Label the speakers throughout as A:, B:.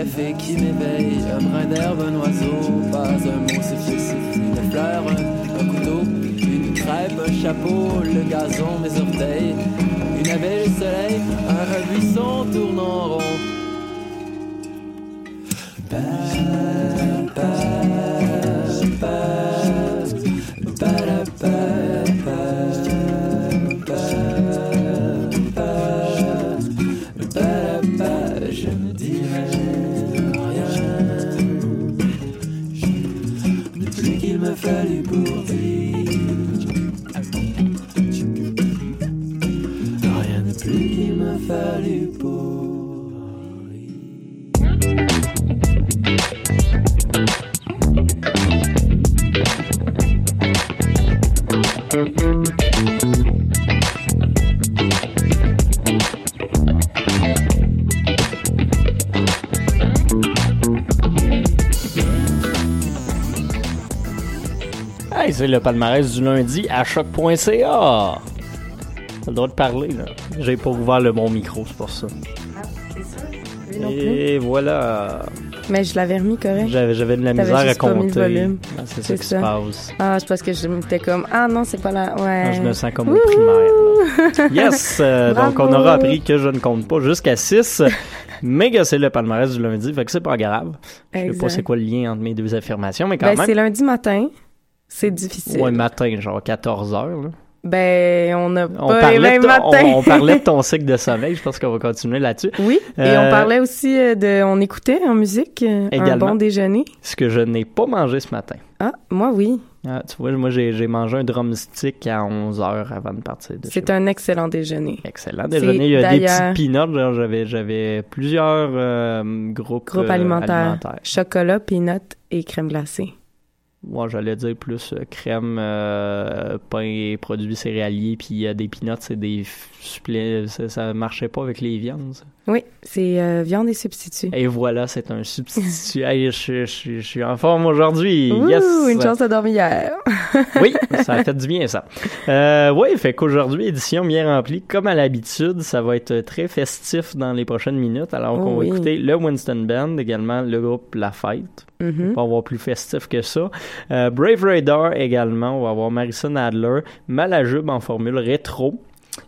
A: Café qui m'éveille, un brin d'herbe, un oiseau, pas un mot suffit, une fleur, un couteau, une crêpe, un chapeau, le gazon, mes orteils, une abeille, le soleil, un, un buisson tournant rond.
B: C'est le palmarès du lundi à choc.ca. T'as le droit de parler, là. J'ai pas ouvert le bon micro, c'est pour ça. Et voilà.
C: Mais je l'avais remis correct.
B: J'avais, j'avais de la
C: T'avais
B: misère à
C: juste pas mis le
B: compter.
C: volume.
B: Ah, c'est ça
C: C'est
B: qui
C: ça.
B: se passe.
C: Ah, c'est parce que je m'étais comme Ah non, c'est pas là. Ouais.
B: Ah, Je me sens comme au
C: Wouhou!
B: primaire. là. Yes! euh, donc, on
C: Bravo!
B: aura appris que je ne compte pas jusqu'à 6. mais que c'est le palmarès du lundi, fait que c'est pas grave. Je sais pas
C: Exact.
B: c'est quoi le lien entre mes deux affirmations, mais quand
C: Ben,
B: même.
C: c'est lundi matin. C'est difficile.
B: Ouais, matin, genre 14 heures. Là.
C: Ben, on a
B: On,
C: pas
B: parlait de on, on parlait de ton cycle de sommeil, je pense qu'on va continuer là-dessus.
C: Oui, et
B: Euh,
C: on parlait aussi euh, de... On écoutait en musique euh, un bon déjeuner.
B: Ce que je n'ai pas mangé ce matin.
C: Ah, moi oui.
B: Ah, tu vois, moi j'ai mangé un drumstick à 11 heures avant de partir de
C: C'est un excellent déjeuner.
B: Excellent déjeuner. Il y a des petits peanuts. J'avais, j'avais plusieurs euh, groupes,
C: Groupe
B: euh,
C: alimentaire.
B: alimentaires.
C: Chocolat, peanut et crème glacée.
B: Moi, j'allais dire plus euh, crème, euh, pain et produits céréaliers, puis euh, des peanuts, c'est des f- supplé- ça, marchait pas avec les viandes.
C: Oui, c'est euh, viande et substitut.
B: Et voilà, c'est un substitut. Hey, je, suis- je, suis- je suis en forme aujourd'hui. Yes!
C: une chance de dormir hier.
B: Oui, ça a fait du bien, ça. Euh, oui, fait qu'aujourd'hui, édition bien remplie. Comme à l'habitude, ça va être très festif dans les prochaines minutes. Alors
C: Oh
B: qu'on va écouter le Winston Band, également le groupe La Fête.
C: Mhm.
B: On va avoir plus festif que ça. Euh, Brave Radar également. On va avoir Marison Adler. Malajube en formule rétro.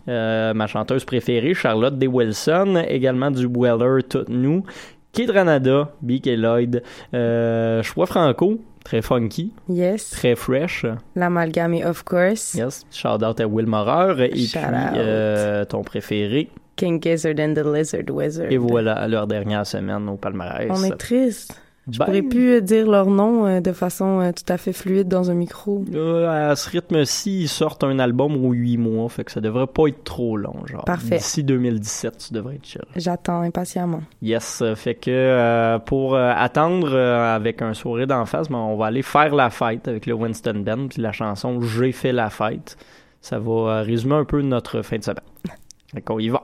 B: Euh, ma chanteuse préférée, Charlotte D. Wilson. Également du Weller, Tout Nous. Kid Ranada, B.K. Lloyd. Euh, Choix Franco, très funky,
C: Yes.
B: très fresh.
C: L'amalgame of course.
B: Yes. Shout out à Will Maurer. Et
C: Shout
B: puis, euh, ton préféré.
C: King Gizzard and the Lizard Wizard.
B: Et voilà, leur dernière semaine au palmarès.
C: On est triste. Je
B: Ben,
C: pourrais plus euh, dire leur nom euh, de façon euh, tout à fait fluide dans un micro.
B: euh, à ce rythme-ci, ils sortent un album aux 8 mois, fait que ça devrait pas être trop long, genre.
C: Parfait.
B: D'ici 2017, tu devrais être chill.
C: J'attends impatiemment.
B: Yes, fait que euh, pour euh, attendre avec un sourire d'en face, ben, on va aller faire la fête avec le Winston Band, puis la chanson J'ai fait la fête. Ça va résumer un peu notre fin de semaine. Fait qu'on y va.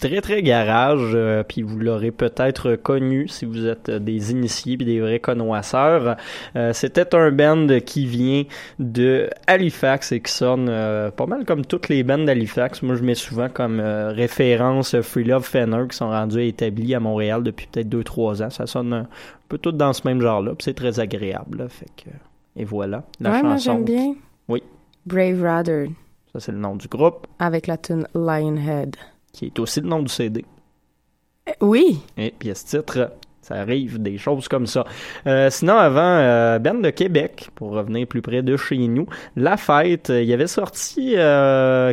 B: Très très garage, euh, puis vous l'aurez peut-être connu si vous êtes des initiés puis des vrais connoisseurs. Euh, C'était un band qui vient de Halifax et qui sonne euh, pas mal comme toutes les bands d'Halifax. Moi, je mets souvent comme référence Free Love Fenner qui sont rendus établis à Montréal depuis peut-être 2-3 ans. Ça sonne un peu tout dans ce même genre-là, puis c'est très agréable. là. fait que et voilà la
C: ouais,
B: chanson.
C: moi bien.
B: Oui.
C: Brave Rather
B: Ça c'est le nom du groupe,
C: avec la tune Lionhead.
B: Qui est aussi le nom du CD.
C: Euh, Oui,
B: Et pièce titre, ça arrive des choses comme ça. Euh, sinon, avant, euh, Ben de Québec, pour revenir plus près de chez nous, La Fête, euh, il y avait sorti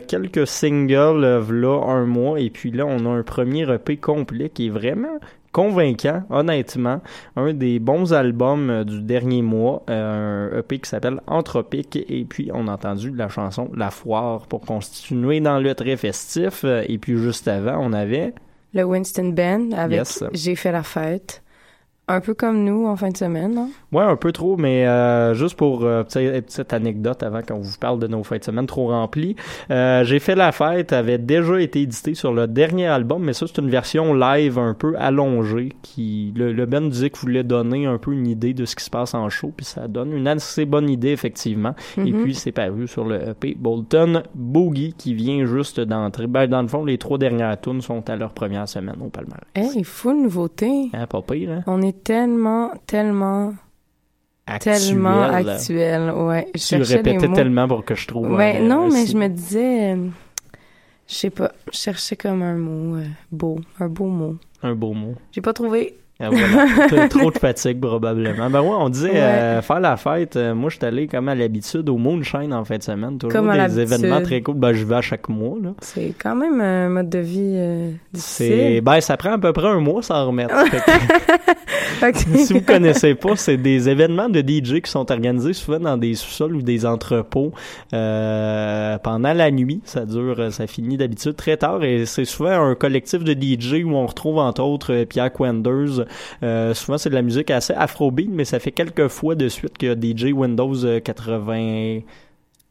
B: quelques singles v'là un mois, et puis là, on a un premier EP complet qui est vraiment convaincant, honnêtement. Un des bons albums euh, du dernier mois, euh, un EP qui s'appelle Anthropique, et puis on a entendu la chanson La Foire pour continuer dans le très festif, Euh, et puis juste avant, on avait...
C: le Winston Band avec
B: Yes.
C: J'ai fait la fête. Un peu comme nous en fin de semaine, non?
B: Ouais, un peu trop, mais euh, juste pour euh, petite, anecdote avant qu'on vous parle de nos fêtes de semaine trop remplies. Euh, J'ai fait la fête avait déjà été édité sur le dernier album, mais ça c'est une version live un peu allongée qui le, le band disait qu'il voulait donner un peu une idée de ce qui se passe en show, puis ça donne une assez bonne idée effectivement. Et
C: Mhm.
B: puis c'est paru sur le EP Bolton Boogie qui vient juste d'entrer. Ben dans le fond les trois dernières tunes sont à leur première semaine au palmarès.
C: Eh, il faut une nouveauté.
B: Hein, pas pire, hein?
C: On est tellement, tellement,
B: Actuel.
C: tellement actuel. Ouais, je
B: Tu
C: les
B: répétais tellement pour que je trouve.
C: Ouais,
B: un-
C: non,
B: un
C: mais
B: si-
C: je me disais, euh, Je sais pas. Je cherchais comme un mot euh, beau. Un beau mot.
B: Un beau mot.
C: J'ai pas trouvé.
B: Ah, voilà. Trop de fatigue, probablement. Ben ouais, on disait
C: Ouais.
B: euh, faire la fête. euh, moi, je suis allé comme à l'habitude au Moonshine en fin de semaine. Toujours
C: Comme à
B: des événements très cool. Ben, je vais à chaque mois, là.
C: C'est quand même un mode de vie euh,
B: C'est,
C: difficile.
B: ben, ça prend à peu près un mois sans remettre. Que- si vous connaissez pas, c'est des événements de DJ qui sont organisés souvent dans des sous-sols ou des entrepôts euh, pendant la nuit. Ça dure, ça finit d'habitude très tard et c'est souvent un collectif de DJ où on retrouve entre autres euh, Pierre Quenders. Euh, souvent c'est de la musique assez afrobeat, mais ça fait quelques fois de suite que DJ Windows euh, 80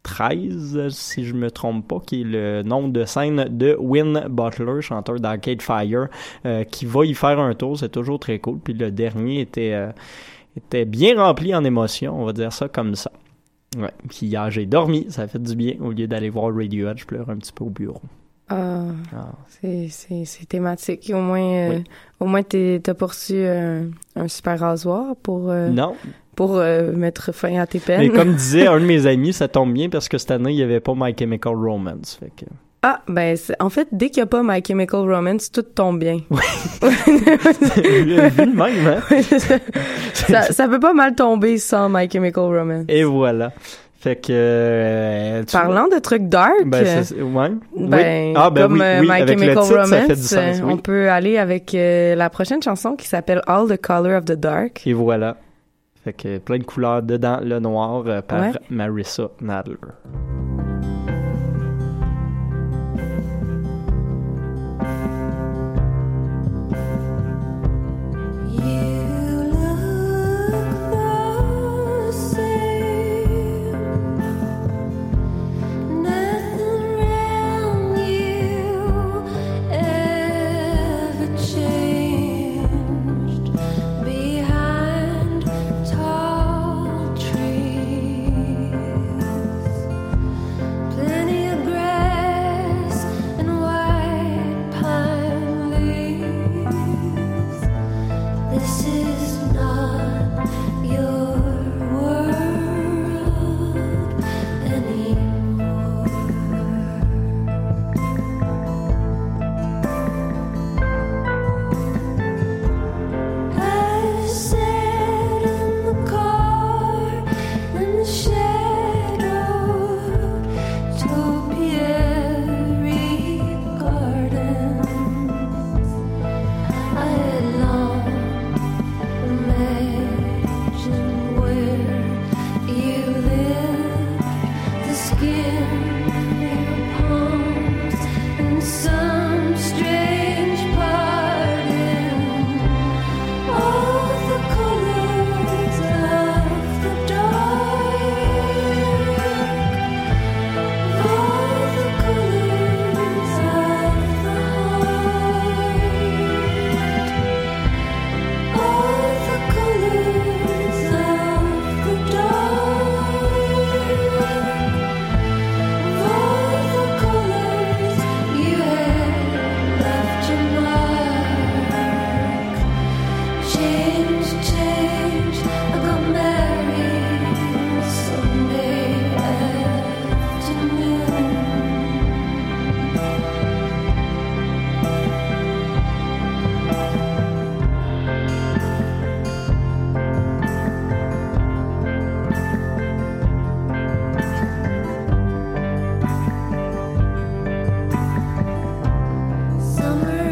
B: 13, si je me trompe pas, qui est le nom de scène de Win Butler, chanteur d'Arcade Fire, euh, qui va y faire un tour. C'est toujours très cool. Puis le dernier était, euh, était bien rempli en émotions, on va dire ça comme ça. Ouais. Puis hier, j'ai dormi, ça fait du bien. Au lieu d'aller voir Radiohead, je pleure un petit peu au bureau.
C: Ah,
B: Ah.
C: c'est, thématique. Au moins, euh,
B: Oui.
C: au moins t'as pas reçu un, un super rasoir pour, euh,
B: Non,
C: pour euh, mettre fin à tes peines.
B: mais comme disait un de mes amis, ça tombe bien parce que cette année, il n'y avait pas My Chemical Romance. Fait que...
C: Ah, ben, en fait, dès qu'il n'y a pas My Chemical Romance, tout tombe bien.
B: Vu le même, hein?
C: ça, ça peut pas mal tomber sans My Chemical Romance.
B: Et voilà. Fait que... euh, tu-
C: Parlant de trucs dark,
B: Ben, ça, c'est- ouais.
C: ben,
B: oui. Ah, ben
C: comme
B: oui,
C: euh,
B: oui,
C: My
B: avec
C: Chemical
B: le titre,
C: Romance,
B: ça fait du sens,
C: euh,
B: oui.
C: on peut aller avec euh, la prochaine chanson qui s'appelle All the Color of the Dark.
B: Et voilà. Fait que plein de couleurs dedans, le noir euh, par
C: Ouais.
B: Marissa Nadler.
D: summer.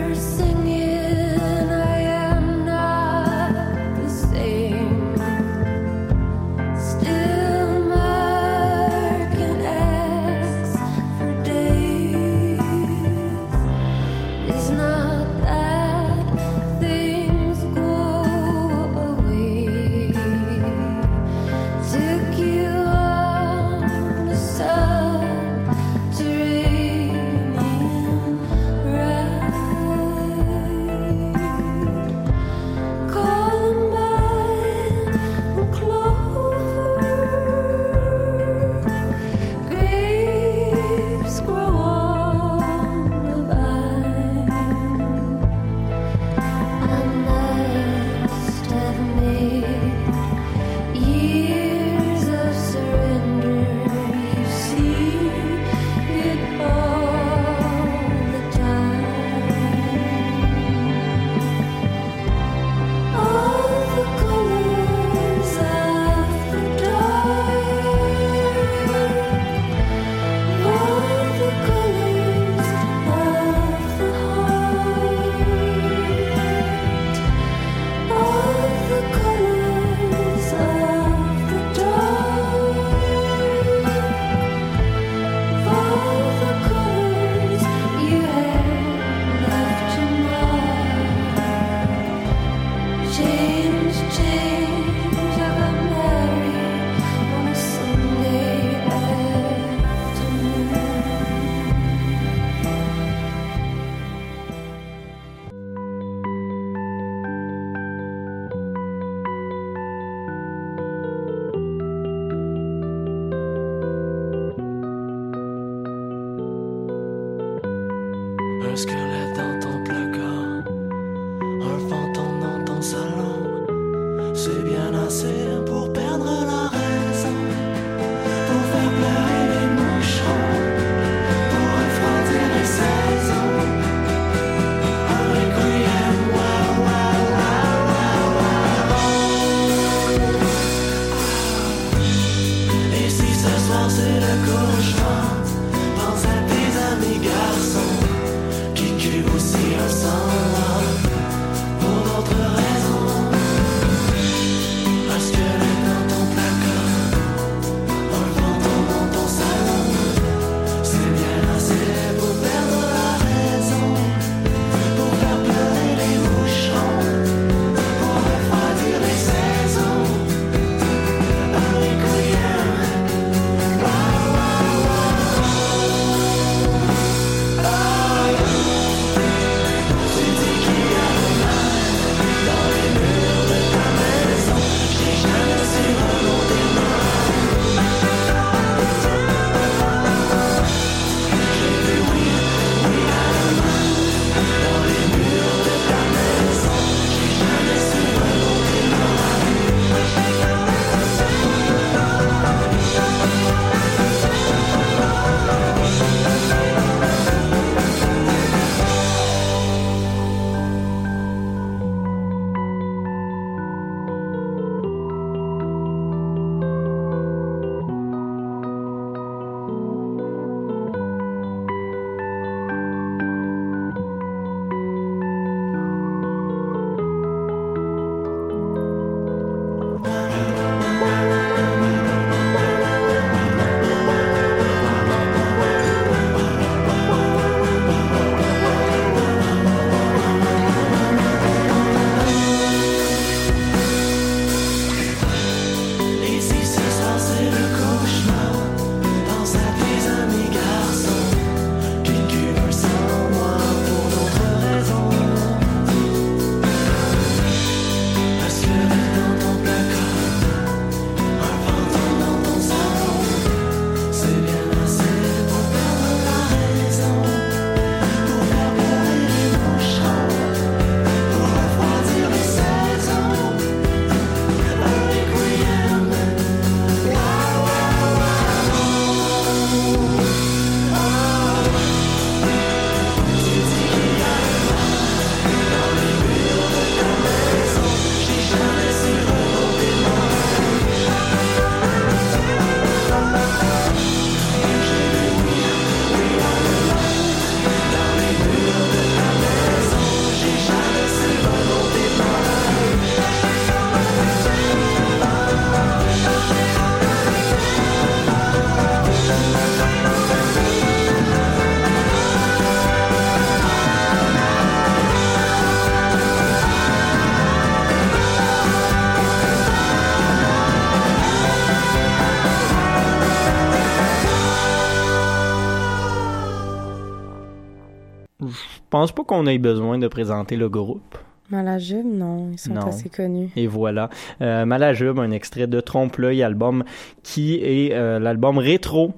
D: Pense
B: pas qu'on ait besoin de présenter le groupe.
C: Malajube, non, ils sont
B: Non.
C: assez connus.
B: Et voilà. Euh, Malajube, un extrait de Trompe-l'œil, album qui est euh, l'album rétro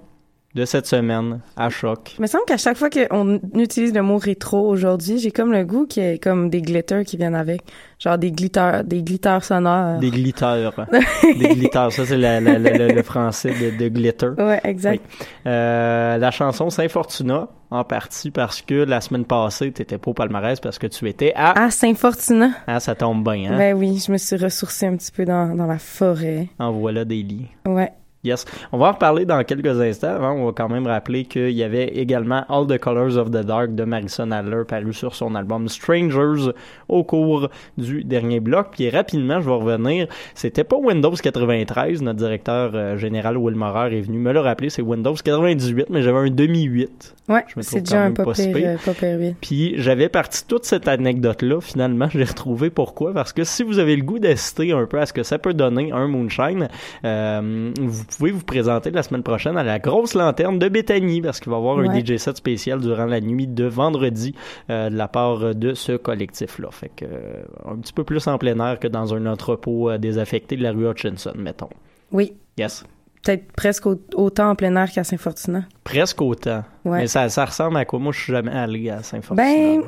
B: de cette semaine à choc.
C: Il me semble qu'à chaque fois qu'on utilise le mot rétro aujourd'hui, j'ai comme le goût qu'il y ait comme des glitters qui viennent avec. Genre des glitters, des glitters sonores.
B: Des glitters. des glitters. Ça, c'est la- la- la- le, français de, de glitter.
C: Ouais, exact.
B: Euh, la chanson Saint Fortuna, en partie parce que la semaine passée, t'étais pas au palmarès parce que tu étais à...
C: Ah, Saint-Fortuna.
B: Ah, ça tombe bien, hein?
C: Ben oui, je me suis ressourcée un petit peu dans, dans la forêt.
B: En voilà des lits.
C: Ouais.
B: Yes. On va en reparler dans quelques instants. Avant, on va quand même rappeler qu'il y avait également All the Colors of the Dark de Marison Adler paru sur son album Strangers au cours du dernier bloc. Puis rapidement, je vais revenir. C'était pas Windows 93. Notre directeur euh, général Will Maurer est venu me le rappeler. C'est Windows 98, mais j'avais un demi-8.
C: Ouais, c'est déjà un pas pire, euh, pas pire, oui.
B: Puis j'avais parti toute cette anecdote-là. Finalement, j'ai retrouvé pourquoi. Parce que si vous avez le goût d'assister un peu à ce que ça peut donner un moonshine, euh, vous pouvez vous présenter la semaine prochaine à la grosse lanterne de Béthanie parce qu'il va y avoir un. DJ set spécial durant la nuit de vendredi euh, de la part de ce collectif-là. Fait que euh, un petit peu plus en plein air que dans un entrepôt euh, désaffecté de la rue Hutchinson, mettons.
C: Oui,
B: Yes.
C: peut-être presque au- autant en plein air qu'à Saint-Fortuna.
B: Presque autant.
C: Ouais.
B: Mais ça, ça ressemble à quoi? Moi, je suis jamais allé à Saint-Fortuna.
C: Ben,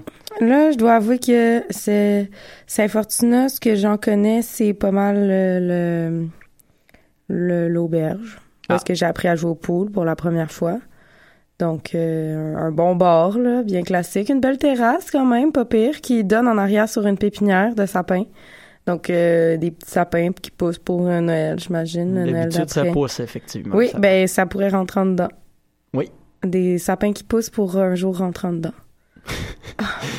C: là, je dois avouer que c'est Saint-Fortuna, ce que j'en connais, c'est pas mal le- l'auberge. Parce
B: Ah.
C: que j'ai appris à jouer au pool pour la première fois. Donc, euh, un, bon bar, là, bien classique. Une belle terrasse, quand même, pas pire, qui donne en arrière sur une pépinière de sapins. Donc, euh, des petits sapins qui poussent pour un Noël, j'imagine. Noël
B: ça pousse, effectivement.
C: Oui,
B: Ça-
C: ben ça pourrait rentrer en dedans.
B: Oui.
C: Des sapins qui poussent pour un jour rentrer en dedans.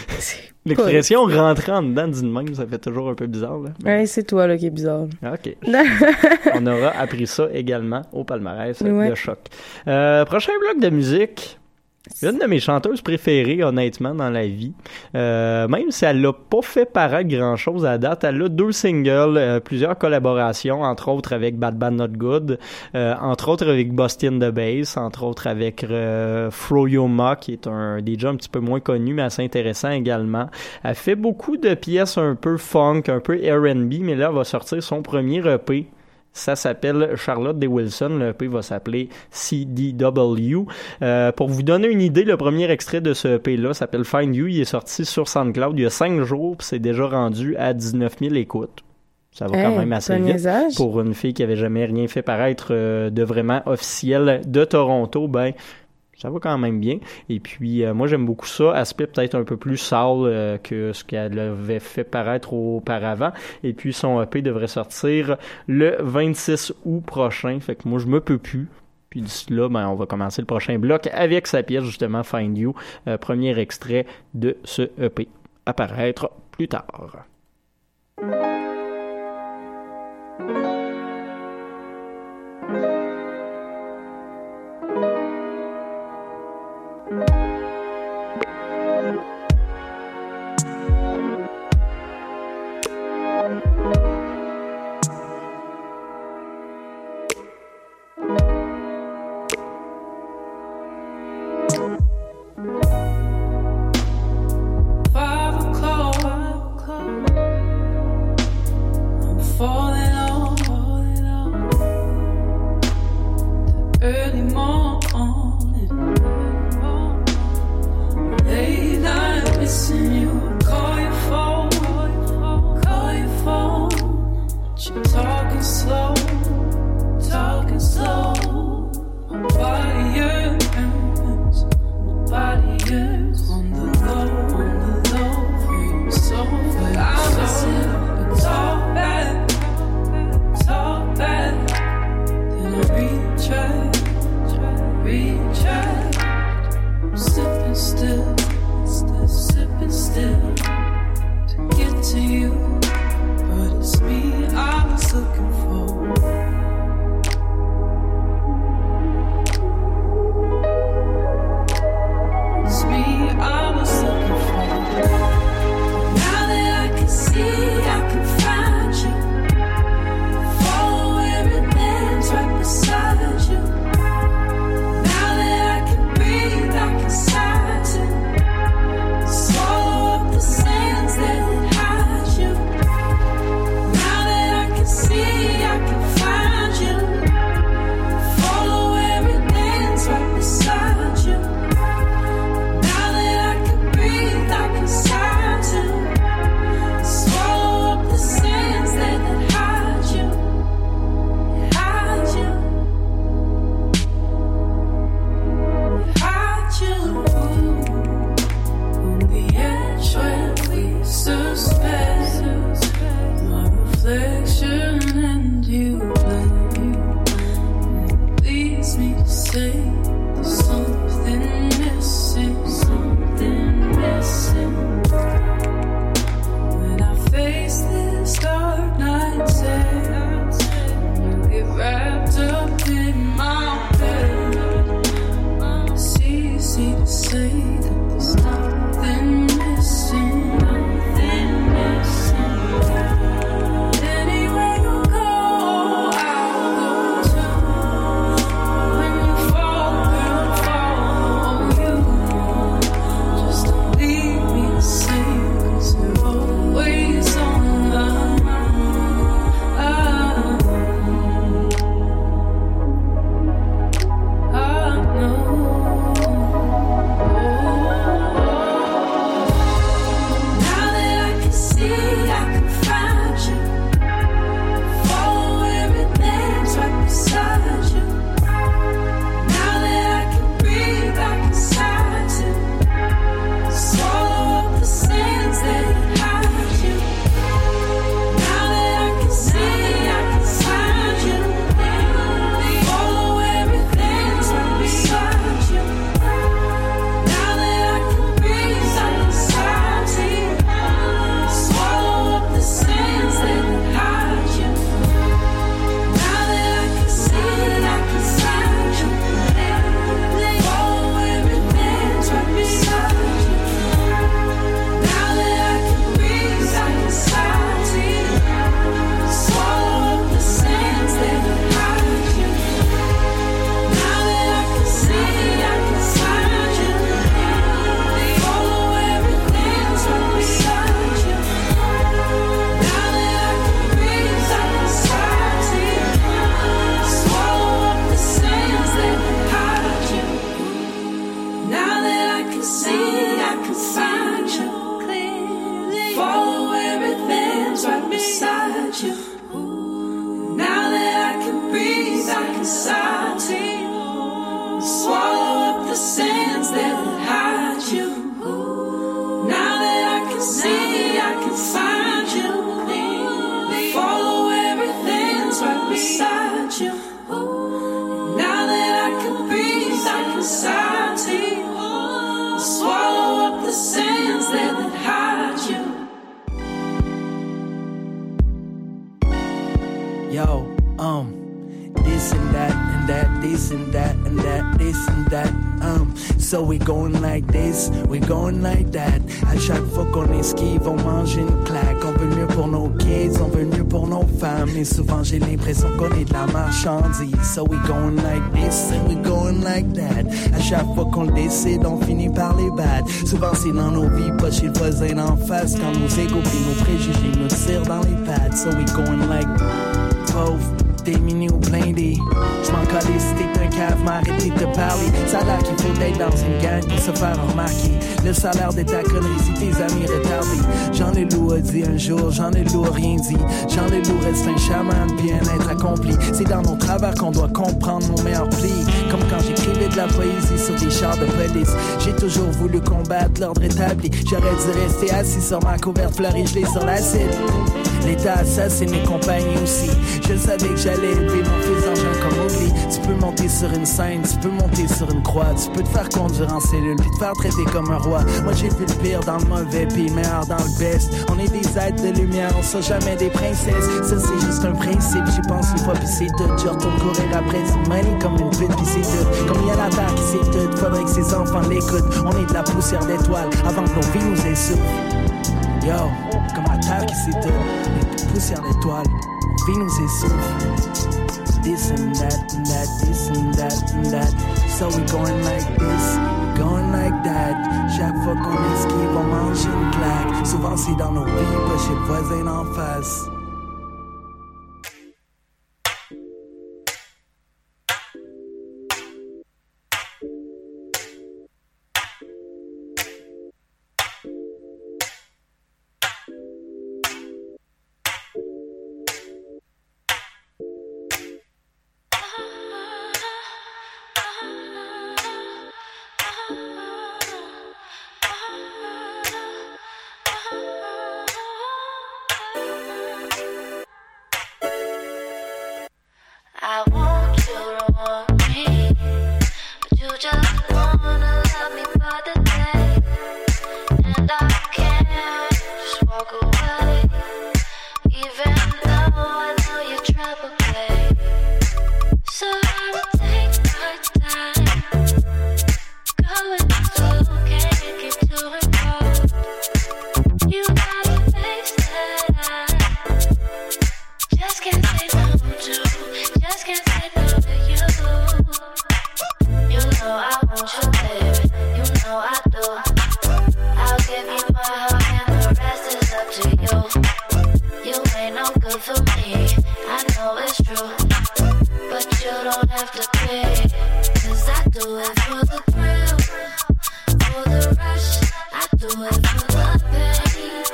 C: Ah,
B: L'expression rentrer en dedans d'une même, ça fait toujours un peu bizarre. Là.
C: Ouais, c'est toi là qui est bizarre.
B: OK. On aura appris ça également au palmarès
C: Ouais.
B: de choc. Euh, prochain bloc de musique. Une de mes chanteuses préférées, honnêtement, dans la vie. Euh, même si elle l'a pas fait paraître grand-chose à date, elle a deux singles, euh, plusieurs collaborations, entre autres avec Bad Bad Not Good, euh, entre autres avec Boston the Bass, entre autres avec euh, Froyo Ma, qui est un DJ un petit peu moins connu, mais assez intéressant également. Elle fait beaucoup de pièces un peu funk, un peu R&B, mais là, elle va sortir son premier EP. Ça s'appelle Charlotte de Wilson. Le EP va s'appeler CDW. Euh, pour vous donner une idée, le premier extrait de ce EP-là s'appelle Find You. Il est sorti sur SoundCloud il y a cinq jours, puis c'est déjà rendu à 19 000 écoutes. Ça va quand même assez vite. Pour une fille qui avait jamais rien fait paraître euh, de vraiment officiel de Toronto, ben ça va quand même bien. Et puis euh, moi j'aime beaucoup ça, aspect peut-être un peu plus sale euh, que ce qu'elle avait fait paraître auparavant. Et puis son EP devrait sortir le 26 août prochain. Fait que moi je me peux plus. Puis d'ici là, ben, on va commencer le prochain bloc avec sa pièce justement Find You, euh, premier extrait de ce EP. Apparaître plus tard.
E: The So
A: we going like this and we going like that. À chaque fois qu'on le décide, on finit par les battre. Souvent c'est dans nos vies, pas chez le voisin d'en face. Quand nos égos puis nos préjugés nous tirent dans les pattes. So we going like pauvre, démuni ou blindé. Je m'en calais si t'es un cave, m'arrêter de parler. Ça a l'air qu'il faut être dans une gang pour se faire remarquer. Le salaire de ta connerie si tes amis retardés. J'en ai loup a dit un jour, j'en ai loup a rien dit. J'en ai loup reste un chaman, bien être accompli. C'est dans nos travers qu'on doit comprendre nos meilleurs plis. Comme quand j'écrivais de la poésie sur des chars de police. J'ai toujours voulu combattre l'ordre établi. J'aurais dû rester assis sur ma couverte fleurie gelée sur l'acide. L'État assassine mes compagnies aussi. Je savais que j'allais élever mon fils d'engin comme Mowgli. Tu peux monter sur une scène, tu peux monter sur une croix. Tu peux te faire conduire en cellule, puis te faire traiter comme un roi. Moi j'ai vu le pire dans le mauvais, puis le meilleur dans le best. On est des êtres de lumière, on sera jamais des princesses. Ça c'est juste un principe, j'y pense une fois, puis c'est tout. Je retourne courir après du money comme une pute, puis c'est tout. Comme il y a la terre qui tout, faudrait que ses enfants l'écoutent. On est de la poussière d'étoiles avant que nos vies nous insultent. Yo, comme qui s'éteint, les poussières d'étoiles, vie nous essouffle. This and that and that, this and that and that. So we going like this, going like that. Chaque fois qu'on esquive, on mange une claque. Souvent c'est dans nos vies, chez le voisin d'en face.
F: Don't have to pay. Cause I do it for the thrill. For the rush. I do it for the pain.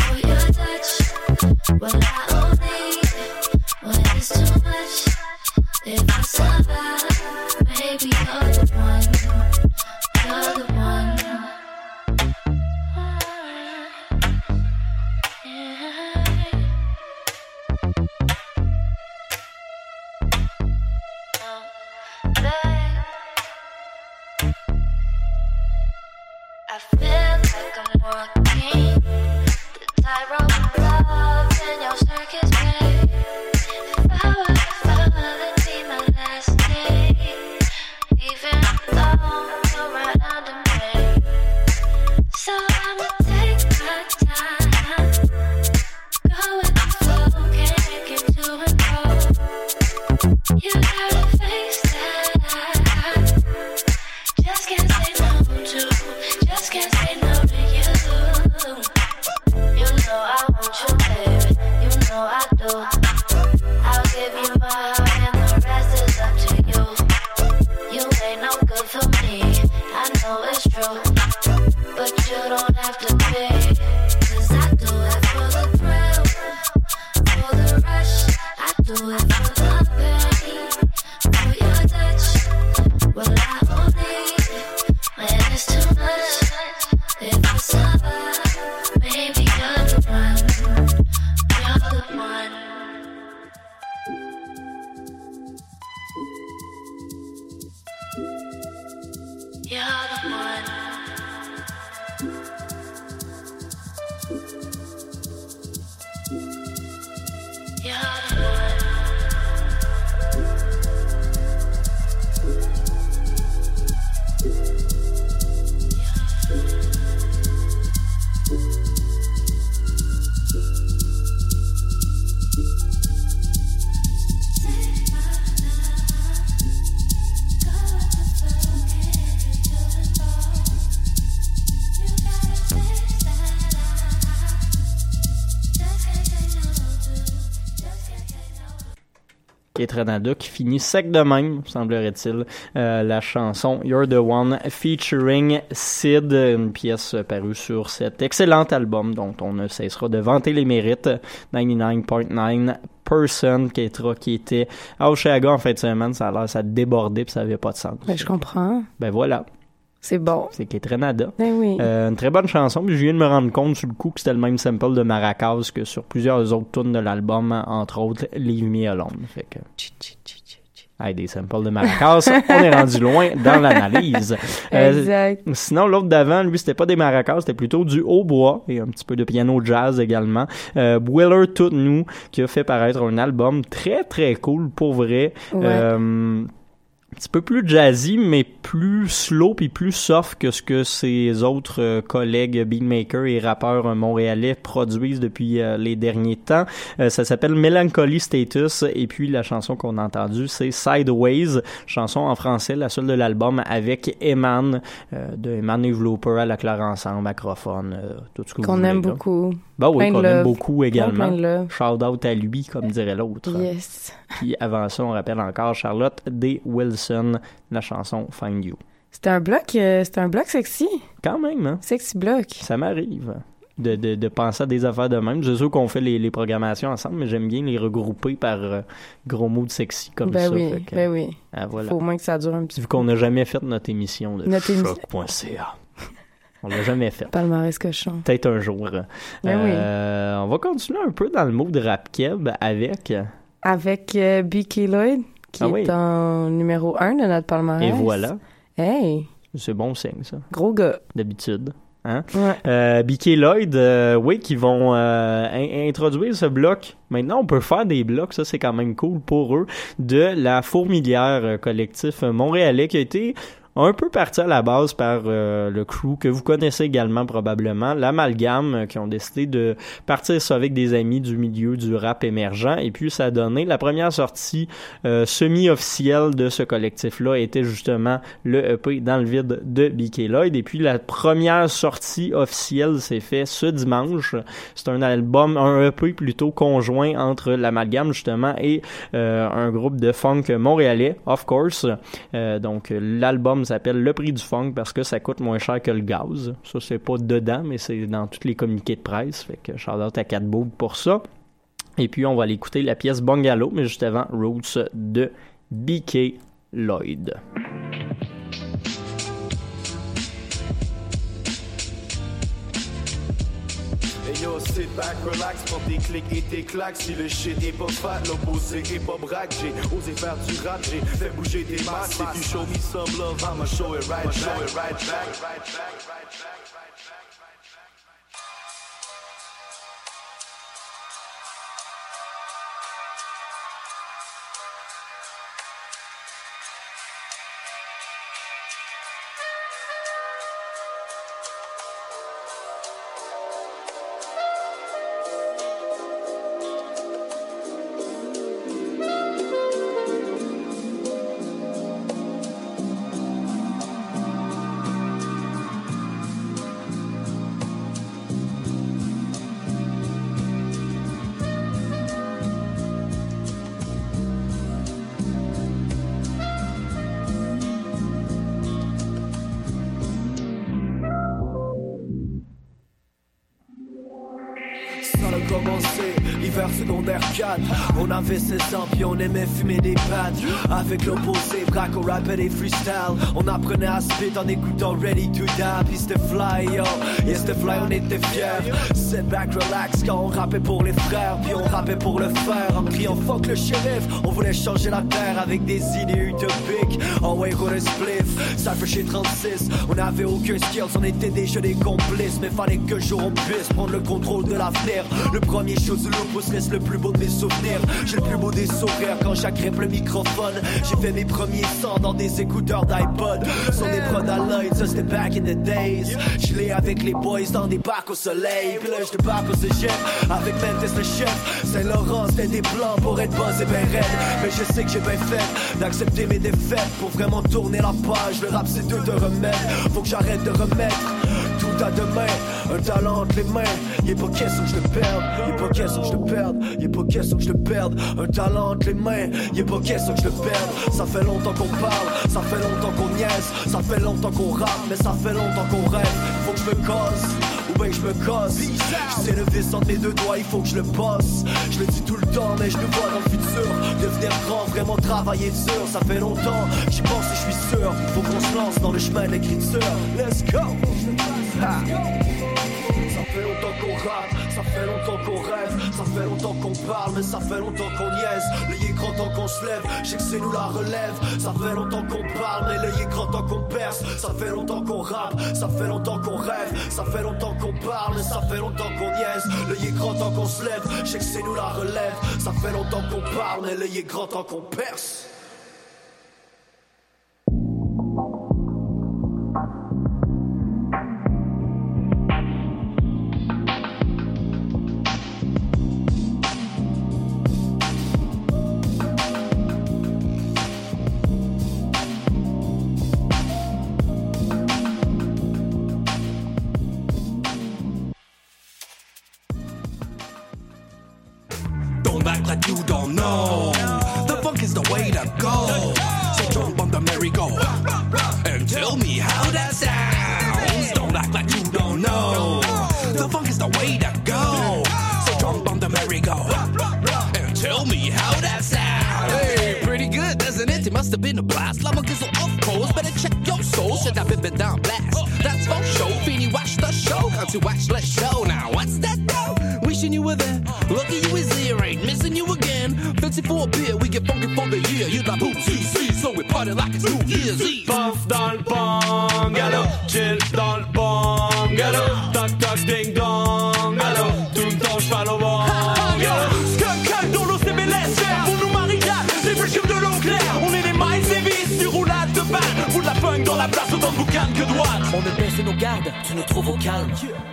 F: For your touch. Well, You're
B: Kate Renada qui finit sec de même, semblerait-il, euh, la chanson You're the One featuring Sid, une pièce parue sur cet excellent album dont on ne cessera de vanter les mérites, 99.9% qui, est- qui était à Oshaga en fin de semaine, ça a l'air ça débordait puis ça avait pas de sens.
C: Ben, je comprends.
B: Ben voilà,
C: C'est bon.
B: c'est Kate Renada.
C: Ben oui.
B: Euh, une très bonne chanson, puis je viens de me rendre compte sur le coup que c'était le même sample de Maracas que sur plusieurs autres tunes de l'album, entre autres Leave Me Alone. Fait que... Hey, des samples de Maracas, on est rendu loin dans l'analyse. Euh,
C: exact.
B: Sinon, l'autre d'avant, lui, c'était pas des maracas, c'était plutôt du hautbois et un petit peu de piano jazz également. Euh, Wheeler Tout Nou, qui a fait paraître un album très très cool pour vrai.
C: Ouais.
B: Euh, petit peu plus jazzy, mais plus slow puis plus soft que ce que ses autres euh, collègues beatmakers et rappeurs euh, montréalais produisent depuis euh, les derniers temps. Euh, ça s'appelle Melancholy Status et puis la chanson qu'on a entendue c'est Sideways, chanson en français, la seule de l'album avec Eman, de Eman Yves Looper à la claire ensemble, acrophone, tout ce que vous
C: Qu'on aime
B: là.
C: beaucoup.
B: Bah oui,
C: Plein
B: qu'on aime beaucoup
C: Plein,
B: également.
C: plein love.
B: Shout out à lui, comme dirait l'autre.
C: Yes.
B: Puis avant ça, on rappelle encore Charlotte D. Wilson, la chanson Find You.
C: C'était un bloc, euh, c'était un bloc sexy.
B: Quand même, hein?
C: Sexy bloc.
B: Ça m'arrive de, de, de penser à des affaires de même. Je sais qu'on fait les, les programmations ensemble, mais j'aime bien les regrouper par euh, gros mots de sexy comme
C: ben
B: ça.
C: oui,
B: que,
C: ben oui.
B: ah, voilà.
C: Faut au moins que ça dure un petit
B: Vu
C: peu.
B: qu'on n'a jamais fait notre émission de
C: Notre
B: choc.ca. On l'a jamais fait.
C: Palmarès cochon.
B: Peut-être un jour.
C: Ben oui.
B: Euh, On va continuer un peu dans le mot de rap keb avec.
C: Avec euh, B.K. Lloyd, qui
B: Ah
C: est
B: oui.
C: en numéro 1 de notre palmarès.
B: Et voilà.
C: Hey,
B: C'est bon signe, ça,
C: gros gars.
B: d'habitude. Hein?
C: Ouais.
B: Euh, BK Lloyd, euh, oui, qui vont euh, in- introduire ce bloc. Maintenant, on peut faire des blocs, ça c'est quand même cool pour eux, de la Fourmilière euh, collectif montréalais qui a été un peu parti à la base par euh, le crew que vous connaissez également probablement, l'Amalgame, euh, qui ont décidé de partir ça avec des amis du milieu du rap émergent. Et puis, ça a donné la première sortie euh, semi-officielle de ce collectif-là était justement le EP dans le vide de BK Lloyd. Et puis, la première sortie officielle s'est fait ce dimanche. C'est un album, un EP plutôt conjoint entre l'Amalgame justement et un groupe de funk montréalais, of course. Donc, l'album s'appelle Le prix du funk parce que ça coûte moins cher que le gaz. Ça, c'est pas dedans, mais c'est dans tous les communiqués de presse. Fait que shout out à pour ça. Et puis, on va aller écouter la pièce Bungalow, mais juste avant, Roots de BK Lloyd.
G: Yo, sit back, relax, pop tes clics et tes claques. Si le shit est pas fat, l'opposé est pas braque. J'ai osé faire du rap, j'ai fait bouger des masses. If you show me some love, I'ma show it right. Show it right back. Secondaire 4 On avait 16 ans puis on aimait fumer des pattes Avec l'opposé, braque au rap et des freestyle On apprenait à spit en écoutant Ready to Die Puis c'était fly yo, yeah c'était fly on était fiers. Sit back relax quand on rappait pour les frères Puis on rappait pour le faire en criant fuck le shérif. On voulait changer la terre avec des idées utopiques. Ouais roule un spliff, ça fait chez 36 On avait aucun skills, on était déjà des complices. Mais fallait qu'un jour on puisse prendre le contrôle de l'avenir. Le premier chose de l'opus reste le plus beau de mes souvenirs. J'ai le plus beau des sourires quand j'agrippe le microphone. J'ai fait mes premiers sons dans des écouteurs d'iPod. Sur des prods à l'œil, ça c'était back in the days. Je l'ai avec les boys dans des bacs au soleil. Puis là je au cégep avec Memphis le chef. Saint-Laurent c'était des plans pour être buzz et ben raide. Mais je sais que j'ai bien fait d'accepter mes défaites Pour vraiment tourner la page, le rap c'est tout de remède Faut que j'arrête de remettre tout à demain, un talent entre les mains. Y'a pas question que je le perde, y'a pas question que je le perde, y'a pas question que je le perde. Un talent entre les mains, y'a pas question que je le perde. Ça fait longtemps qu'on parle, ça fait longtemps qu'on niaise, ça fait longtemps qu'on rappe, mais ça fait longtemps qu'on rêve. Faut que je me casse, ben je me casse. C'est le vis entre mes deux doigts, il faut que je le bosse. Je le dis tout le temps, mais je le vois dans le futur. Devenir grand, vraiment travailler dur. Ça fait longtemps, j'y pense et je suis sûr. Faut qu'on se lance dans le chemin de l'écriture. Let's go! Ah. Ça fait longtemps qu'on rappe, ça fait longtemps qu'on rêve, ça fait longtemps qu'on parle, mais ça fait longtemps qu'on niaise. Est grand temps qu'on se lève, je que c'est nous la relève. Ça fait longtemps qu'on parle, mais est grand temps qu'on perce. Ça fait longtemps qu'on rappe, ça fait longtemps qu'on rêve, ça fait longtemps qu'on parle, mais ça fait longtemps qu'on niaise. Est grand temps qu'on se lève, je que c'est nous la relève. Ça fait longtemps qu'on parle, mais est grand temps qu'on perce.
H: On a
I: baissé nos gardes, tu nous trouves au calme.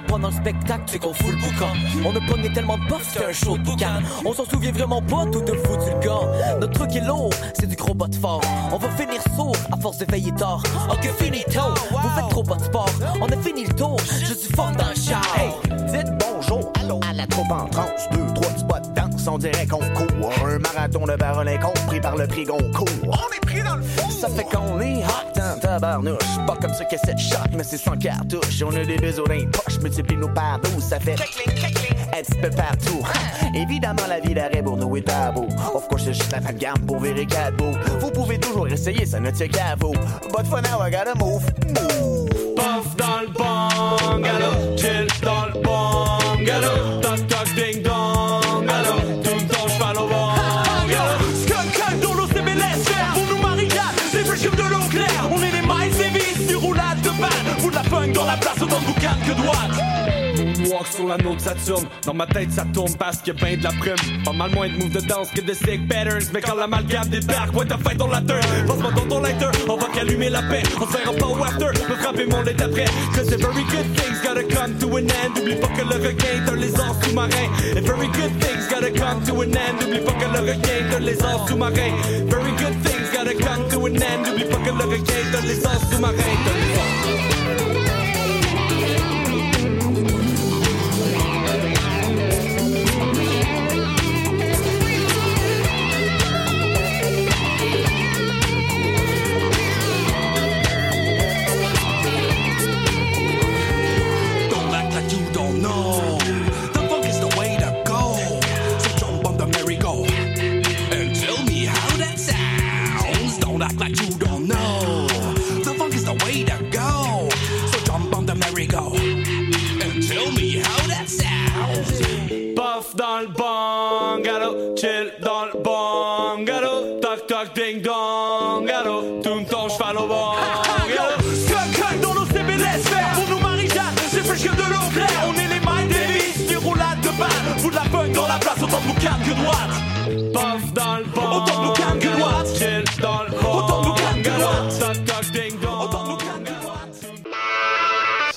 I: Pendant le spectacle, c'est qu'on fout le boucan. On a pogné tellement de bof, c'était un show de boucan. On s'en souvient vraiment pas, tout a foutu le gars. Notre truc est lourd, c'est du gros bot fort. On va finir sourd à force de veiller tard. Ok, finito, vous faites trop pas de sport. On a fini le tour, je suis fort dans le char.
J: Hey, dites bonjour, allô à la troupe en transe. Deux, trois pas de danse, on dirait qu'on court. Un marathon de paroles incompris par le prix Goncourt. On est pris dans le fou! Ça fait qu'on est hot en tabarnouche. Pas comme ça que cette shot, mais c'est sans cartouche. On a des biseaux dans les poches, multiplie-nous par 12, ça fait un petit peu partout. Évidemment, la vie d'arrêt pour nous est tabou. Of course, c'est juste la fin de gamme pour virer bouts. Vous pouvez toujours essayer, ça ne tient qu'à vous. But for now, I gotta move. Move!
K: Puff dans le chill la place, autant de boucan que droite. Walk sur la note Saturne Dans ma tête ça tourne parce qu'il y a ben de la prime. Pas mal moins de moves de danse que de sick patterns. Mais quand l'amalgame débarque, ouais t'as fait ton latin Passe-moi dans ton lighter, on va qu'allumer la paix. On se verra pas au after, me frapper mon lit après Cause the very good things gotta come to an end. Oublie pas que le requin t'as les ans sous-marins And very good things gotta come to an end. Oublie pas que le requin t'as les ans sous-marins Very good things gotta come to an end. Oublie pas que le requin t'as les ans sous-marins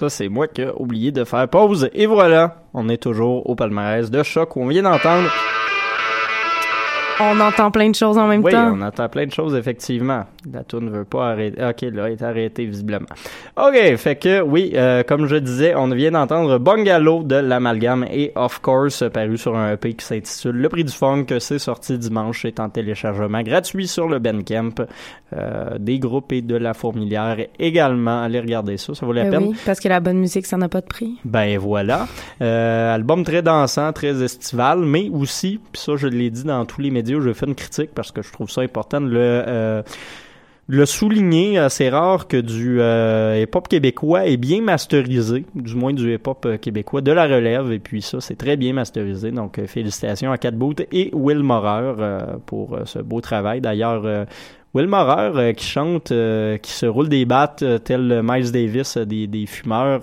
B: Ça, c'est moi qui ai oublié de faire pause. Et voilà, on est toujours au palmarès de choc où on vient d'entendre.
C: On entend plein de choses en même
B: Oui,
C: temps.
B: on entend plein de choses, effectivement. La tour ne veut pas arrêter. Ok, là, elle est arrêtée, visiblement. Ok, fait que, oui, euh, comme je disais, on vient d'entendre Bungalow de l'Amalgame et Of Course, paru sur un EP qui s'intitule Le Prix du Funk. C'est sorti dimanche, c'est en téléchargement gratuit sur le Bandcamp euh, des groupes et de la fourmilière également. Allez regarder ça, ça vaut la
C: Ben
B: peine.
C: oui, parce que la bonne musique, ça n'a pas de prix.
B: Ben voilà. Euh, album très dansant, très estival, mais aussi, puis ça je l'ai dit dans tous les médias où j'ai fait une critique parce que je trouve ça important de le, euh, le souligner. C'est rare que du euh, hip-hop québécois est bien masterisé, du moins du hip-hop euh, québécois de la relève, et puis ça c'est très bien masterisé. Donc félicitations à Cat Boot et Will Morer pour ce beau travail. D'ailleurs, Will Morer euh, qui chante, qui se roule des battes euh, tel Miles Davis des, des fumeurs.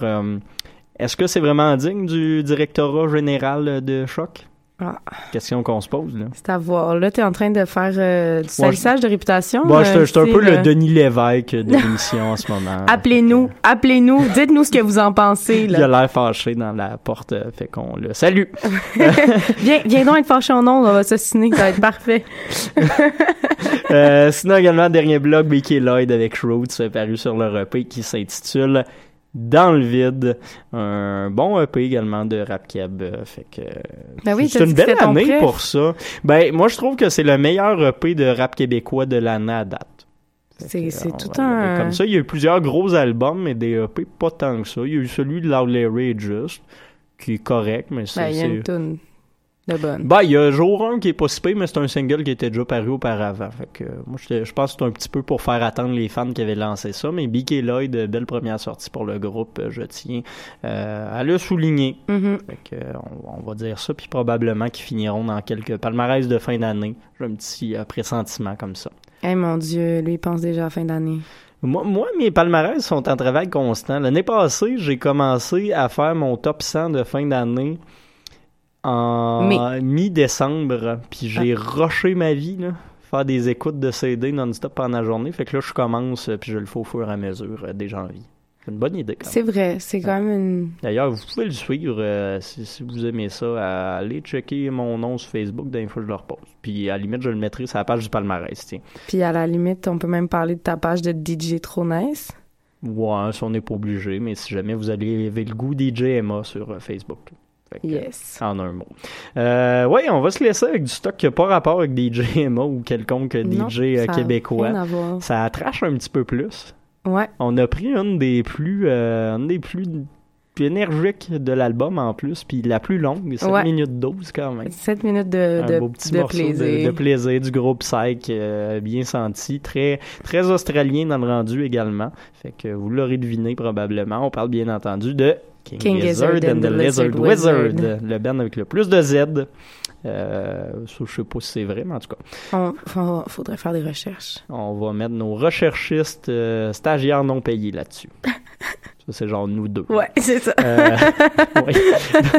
B: est-ce que c'est vraiment digne du directorat général de Choc?
C: Ah.
B: Question qu'on se pose, là.
C: C'est à voir. Là, t'es en train de faire euh, du salissage de réputation.
B: Bon,
C: euh,
B: c'est c'est un peu le
C: euh,
B: Denis Lévesque de l'émission en ce moment.
C: Appelez-nous, appelez-nous, dites-nous ce que vous en pensez.
B: Il a
C: Là.
B: l'air fâché dans la porte, fait qu'on le salue.
C: viens, viens donc être fâché en nom, on va s'assiner, ça va être parfait.
B: Euh, sinon, également, dernier blog, Mickey Lloyd avec Roots, paru sur le EP qui s'intitule Dans le vide. Un bon EP également de Rap Cab. euh, fait que,
C: Ben oui,
B: c'est une belle année pour ça. Ben, moi, je trouve que c'est le meilleur EP de rap québécois de l'année à date.
C: C'est tout un...
B: Comme ça, il y a eu plusieurs gros albums, mais des EP pas tant que ça. Il y a eu celui de Loud Larry et Just, qui est correct, mais c'est...
C: Ben, de bonne.
B: Ben, il y a jour 1 qui est pas si pire, mais c'est un single qui était déjà paru auparavant. Fait que, euh, moi, je, pense que c'est un petit peu pour faire attendre les fans qui avaient lancé ça. Mais BK Lloyd, belle première sortie pour le groupe, euh, je tiens euh, à le souligner.
C: Mhm.
B: Fait que, on, on va dire ça, puis probablement qu'ils finiront dans quelques palmarès de fin d'année. J'ai un petit euh, pressentiment comme ça.
C: Eh mon Dieu, lui, il pense déjà à fin d'année.
B: Moi, moi, mes palmarès sont en travail constant. L'année passée, j'ai commencé à faire mon top 100 de fin d'année en mi-décembre. Puis j'ai rushé ma vie, là. Faire des écoutes de CD non-stop pendant la journée. Fait que là, je commence, euh, puis je le fais au fur et à mesure euh, dès janvier. C'est une bonne idée.
C: C'est vrai, c'est quand même une...
B: D'ailleurs, vous pouvez le suivre euh, si, si vous aimez ça. Allez checker mon nom sur Facebook d'un fois je le repose. Puis à la limite, je le mettrai sur la page du palmarès, tiens.
C: Puis à la limite, on peut même parler de ta page de DJ trop nice.
B: Ouais, ça, on n'est pas obligé, mais si jamais vous avez le goût DJ Emma sur euh, Facebook.
C: Yes.
B: En un mot. Euh, ouais, on va se laisser avec du stock qui n'a pas rapport avec DJ Emma ou quelconque
C: Non,
B: DJ euh,
C: ça a
B: québécois.
C: rien.
B: Ça trache un petit peu plus.
C: Ouais.
B: On a pris une des plus, euh, une des plus, énergiques de l'album en plus, puis la plus longue, 7
C: Ouais.
B: minutes 12 quand même.
C: 7 minutes de,
B: un
C: de,
B: beau petit
C: de
B: morceau de-
C: plaisir.
B: De, plaisir du groupe Psych, euh, bien senti, très très australien dans le rendu également. Fait que vous l'aurez deviné probablement. On parle bien entendu de King,
C: King
B: Gizzard,
C: Gizzard
B: and the Lizard,
C: Lizard
B: Wizard,
C: Wizard.
B: le band avec le plus de Z. Euh, je sais pas si c'est vrai, mais en tout cas,
C: On, faudrait faire des recherches.
B: on va mettre nos recherchistes euh, stagiaires non payés là-dessus. c'est genre nous deux.
C: Ouais, c'est ça.
B: Euh, oui.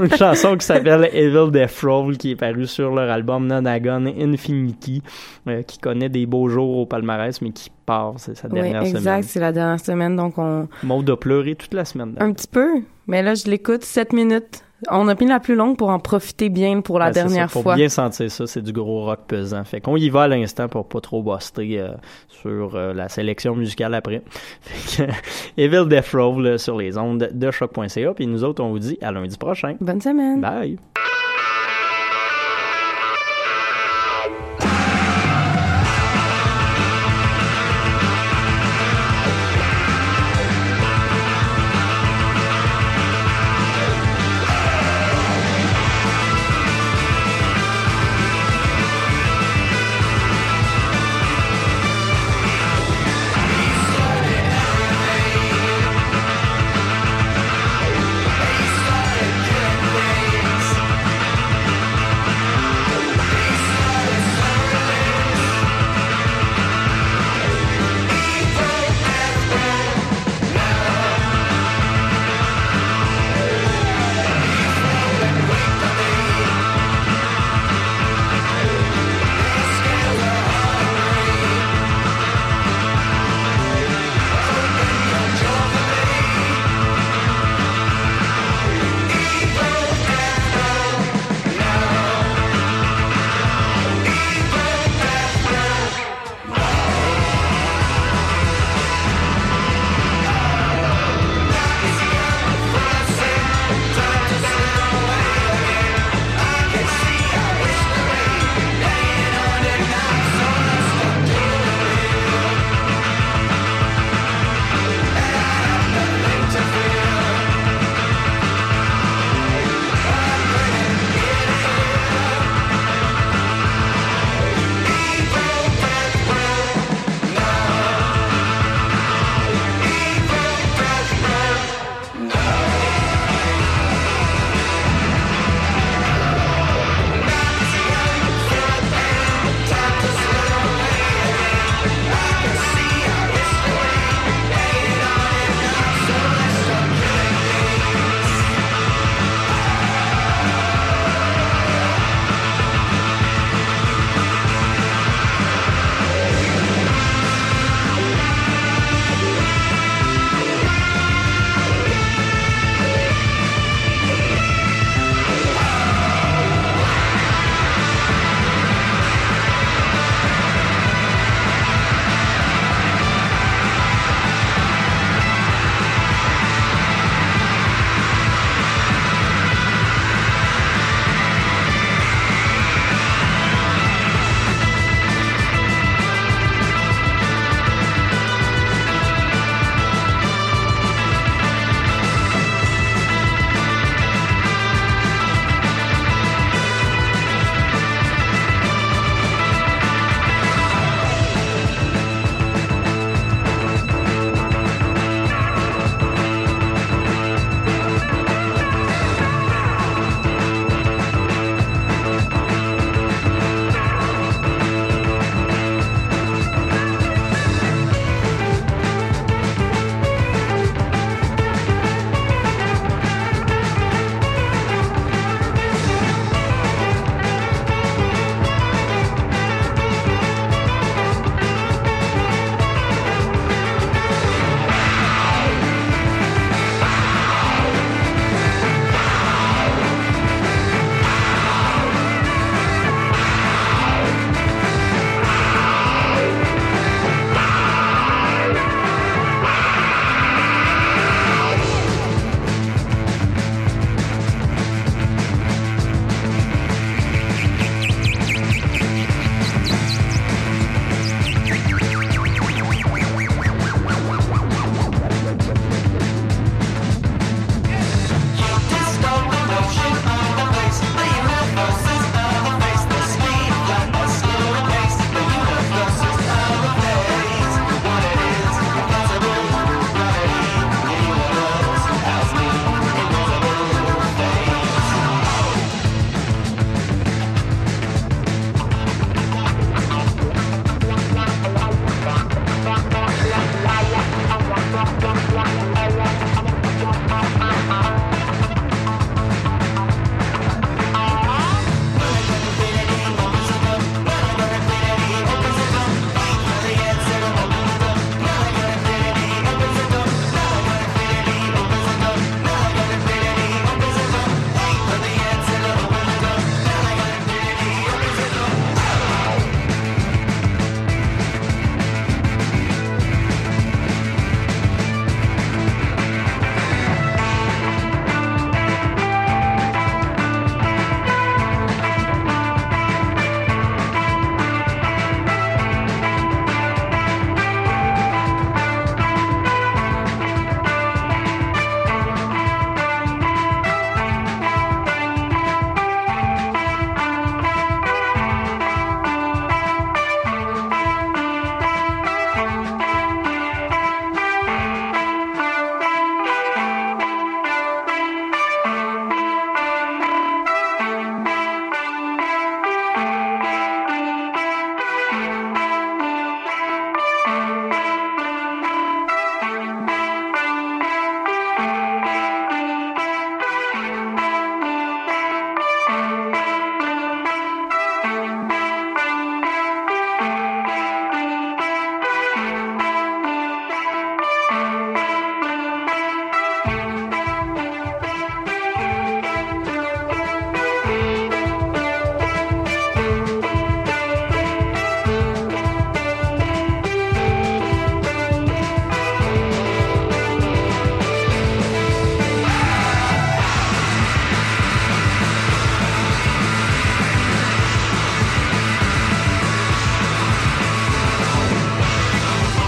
B: Une chanson qui s'appelle Evil Death Roll qui est parue sur leur album Nonagon Infinity euh, qui connaît des beaux jours au palmarès mais qui part, c'est sa
C: Oui,
B: dernière
C: exact,
B: semaine.
C: c'est la dernière semaine, donc on...
B: Maud a pleuré toute la semaine.
C: Un petit peu, mais là, je l'écoute 7 minutes. On a pris la plus longue pour en profiter bien pour la
B: c'est
C: dernière
B: ça, pour
C: fois.
B: bien sentir ça, c'est du gros rock pesant. Fait qu'on y va à l'instant pour pas trop buster euh, sur euh, la sélection musicale après. Fait que, Evil Death euh, sur les ondes de choc.ca. Puis nous autres, on vous dit à lundi prochain.
C: Bonne semaine.
B: Bye!